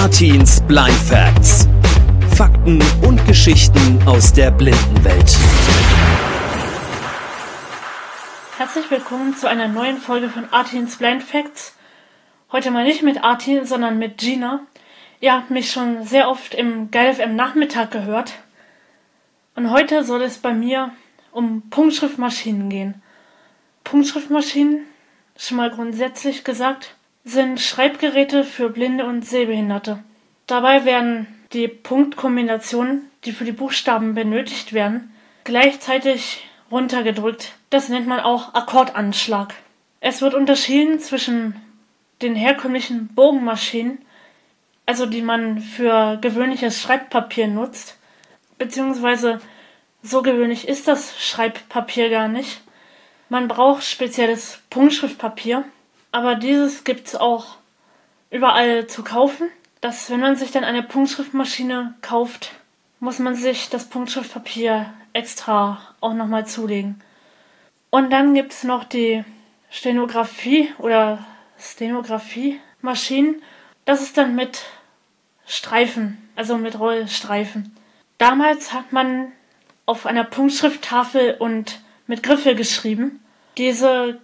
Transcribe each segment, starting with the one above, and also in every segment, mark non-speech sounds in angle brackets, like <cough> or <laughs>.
Artins Blind Facts. Fakten und Geschichten aus der Blindenwelt. Herzlich willkommen zu einer neuen Folge von Artins Blind Facts. Heute mal nicht mit Artin, sondern mit Gina. Ihr habt mich schon sehr oft im GeilFM Nachmittag gehört. Und heute soll es bei mir um Punktschriftmaschinen gehen. Punktschriftmaschinen, schon mal grundsätzlich gesagt, sind Schreibgeräte für Blinde und Sehbehinderte. Dabei werden die Punktkombinationen, die für die Buchstaben benötigt werden, gleichzeitig runtergedrückt. Das nennt man auch Akkordanschlag. Es wird unterschieden zwischen den herkömmlichen Bogenmaschinen, also die man für gewöhnliches Schreibpapier nutzt, beziehungsweise so gewöhnlich ist das Schreibpapier gar nicht. Man braucht spezielles Punktschriftpapier, aber dieses gibt es auch überall zu kaufen. Dass, wenn man sich dann eine Punktschriftmaschine kauft, muss man sich das Punktschriftpapier extra auch nochmal zulegen. Und dann gibt es noch die Stenografie oder Stenografie-Maschinen. Das ist dann mit Streifen, also mit Rollstreifen. Damals hat man auf einer Punktschrifttafel und mit Griffel geschrieben. Diese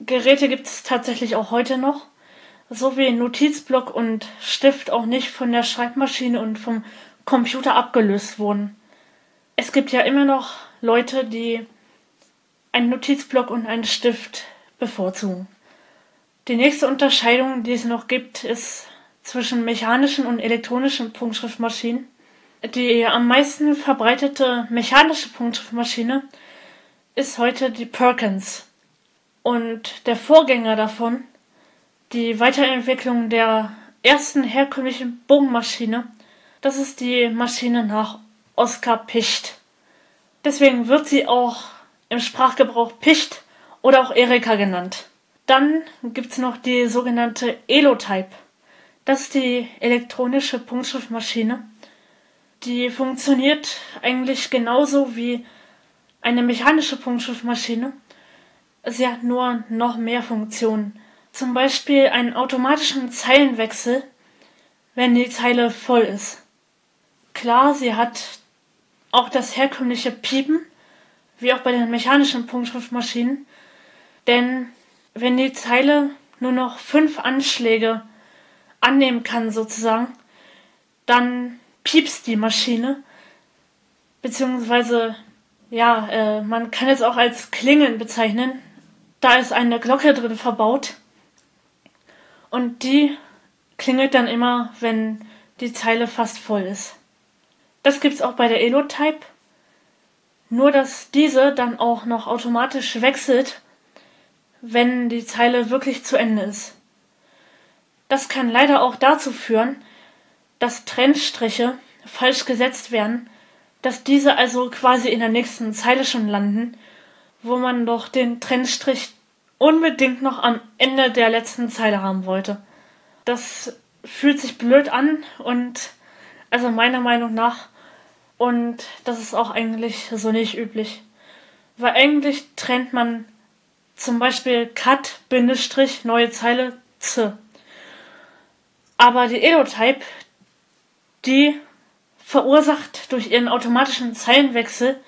Geräte gibt es tatsächlich auch heute noch. So wie Notizblock und Stift auch nicht von der Schreibmaschine und vom Computer abgelöst wurden. Es gibt ja immer noch Leute, die einen Notizblock und einen Stift bevorzugen. Die nächste Unterscheidung, die es noch gibt, ist zwischen mechanischen und elektronischen Punktschriftmaschinen. Die am meisten verbreitete mechanische Punktschriftmaschine ist heute die Perkins. Und der Vorgänger davon, die Weiterentwicklung der ersten herkömmlichen Bogenmaschine, das ist die Maschine nach Oskar Picht. Deswegen wird sie auch im Sprachgebrauch Picht oder auch Erika genannt. Dann gibt es noch die sogenannte Elotype. Das ist die elektronische Punktschriftmaschine. Die funktioniert eigentlich genauso wie eine mechanische Punktschriftmaschine. Sie hat nur noch mehr Funktionen. Zum Beispiel einen automatischen Zeilenwechsel, wenn die Zeile voll ist. Klar, sie hat auch das herkömmliche Piepen, wie auch bei den mechanischen Punktschriftmaschinen. Denn wenn die Zeile nur noch fünf Anschläge annehmen kann, sozusagen, dann piepst die Maschine. Beziehungsweise, ja, äh, man kann es auch als Klingeln bezeichnen. Da ist eine Glocke drin verbaut. Und die klingelt dann immer, wenn die Zeile fast voll ist. Das gibt es auch bei der Elo-Type. Nur, dass diese dann auch noch automatisch wechselt, wenn die Zeile wirklich zu Ende ist. Das kann leider auch dazu führen, dass Trennstriche falsch gesetzt werden, dass diese also quasi in der nächsten Zeile schon landen, wo man doch den Trennstrich unbedingt noch am Ende der letzten Zeile haben wollte. Das fühlt sich blöd an und also meiner Meinung nach und das ist auch eigentlich so nicht üblich. Weil eigentlich trennt man zum Beispiel Cut, Bindestrich, neue Zeile, Z. Aber die Elotype, die verursacht durch ihren automatischen Zeilenwechsel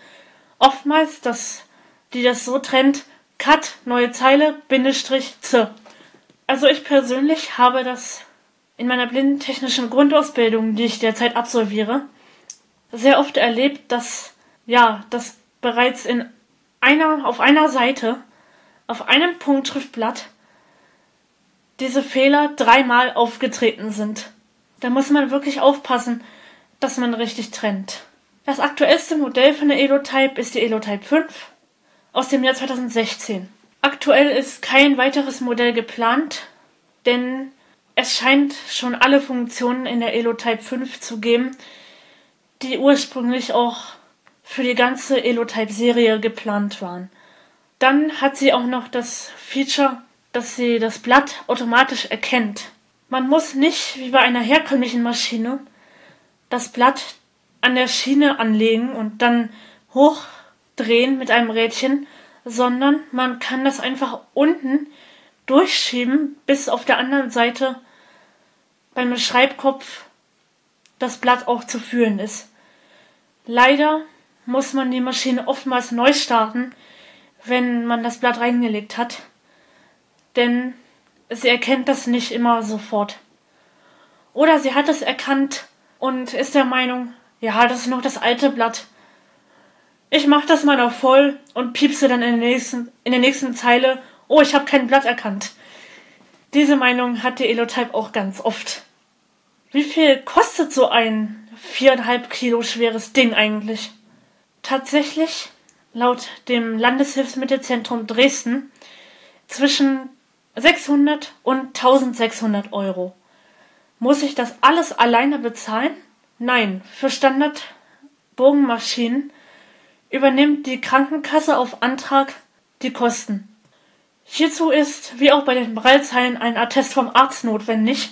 oftmals, dass die das so trennt, Cut, neue Zeile, Bindestrich, Z. Also ich persönlich habe das in meiner blindentechnischen Grundausbildung, die ich derzeit absolviere, sehr oft erlebt, dass ja, dass bereits in einer auf einer Seite auf einem Punktschriftblatt diese Fehler dreimal aufgetreten sind. Da muss man wirklich aufpassen, dass man richtig trennt. Das aktuellste Modell von der Elotype ist die Elotype 5 aus dem Jahr 2016. Aktuell ist kein weiteres Modell geplant, denn es scheint schon alle Funktionen in der Elotype 5 zu geben, die ursprünglich auch für die ganze Elotype-Serie geplant waren. Dann hat sie auch noch das Feature, dass sie das Blatt automatisch erkennt. Man muss nicht wie bei einer herkömmlichen Maschine das Blatt an der Schiene anlegen und dann hochdrehen mit einem Rädchen, sondern man kann das einfach unten durchschieben bis auf der anderen Seite beim Schreibkopf das Blatt auch zu fühlen ist. Leider muss man die Maschine oftmals neu starten, wenn man das Blatt reingelegt hat, denn sie erkennt das nicht immer sofort. Oder sie hat es erkannt und ist der Meinung, ja, das ist noch das alte Blatt. Ich mach das mal noch voll und piepse dann in der nächsten, in der nächsten Zeile, oh, ich habe kein Blatt erkannt. Diese Meinung hat die Elotype auch ganz oft. Wie viel kostet so ein viereinhalb Kilo schweres Ding eigentlich? Tatsächlich, laut dem Landeshilfsmittelzentrum Dresden, zwischen 600 und 1600 Euro. Muss ich das alles alleine bezahlen? Nein, für Standardbogenmaschinen übernimmt die Krankenkasse auf Antrag die Kosten. Hierzu ist, wie auch bei den Breilzeilen, ein Attest vom Arzt notwendig,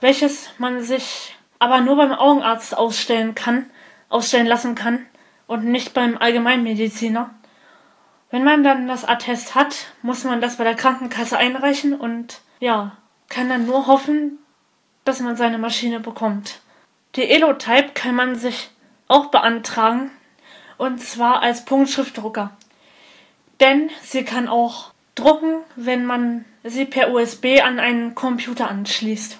welches man sich aber nur beim Augenarzt ausstellen kann, ausstellen lassen kann und nicht beim Allgemeinmediziner. Wenn man dann das Attest hat, muss man das bei der Krankenkasse einreichen und ja, kann dann nur hoffen, dass man seine Maschine bekommt. Die Elotype kann man sich auch beantragen, und zwar als Punktschriftdrucker. Denn sie kann auch drucken, wenn man sie per USB an einen Computer anschließt.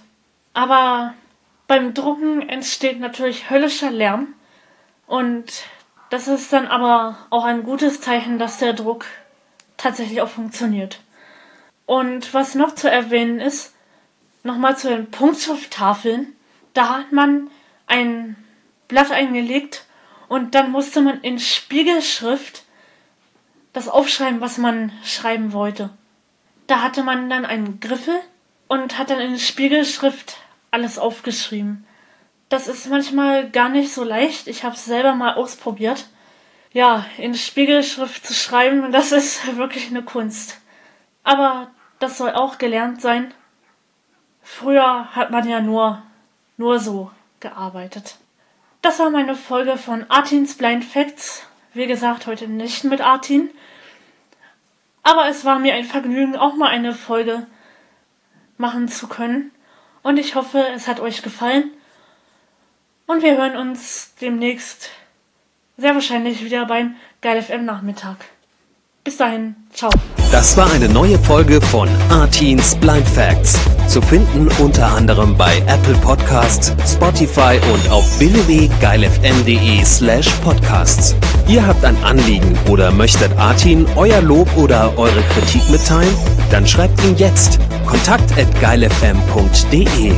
Aber beim Drucken entsteht natürlich höllischer Lärm und das ist dann aber auch ein gutes Zeichen, dass der Druck tatsächlich auch funktioniert. Und was noch zu erwähnen ist, nochmal zu den Punktschrifttafeln. Da hat man ein Blatt eingelegt und dann musste man in Spiegelschrift das aufschreiben, was man schreiben wollte. Da hatte man dann einen Griffel und hat dann in Spiegelschrift alles aufgeschrieben. Das ist manchmal gar nicht so leicht. Ich habe es selber mal ausprobiert. Ja, in Spiegelschrift zu schreiben, <laughs> das ist wirklich eine Kunst. Aber das soll auch gelernt sein. Früher hat man ja nur, nur so gearbeitet. Das war meine Folge von Artins Blind Facts. Wie gesagt, heute nicht mit Artin. Aber es war mir ein Vergnügen, auch mal eine Folge machen zu können. Und ich hoffe, es hat euch gefallen. Und wir hören uns demnächst sehr wahrscheinlich wieder beim Geil FM Nachmittag. Bis dahin, ciao. Das war eine neue Folge von Artins Blind Facts. Zu finden unter anderem bei Apple Podcasts, Spotify und auf www.geilfm.de slash podcasts. Ihr habt ein Anliegen oder möchtet Artin euer Lob oder eure Kritik mitteilen? Dann schreibt ihn jetzt kontakt at geilfm.de.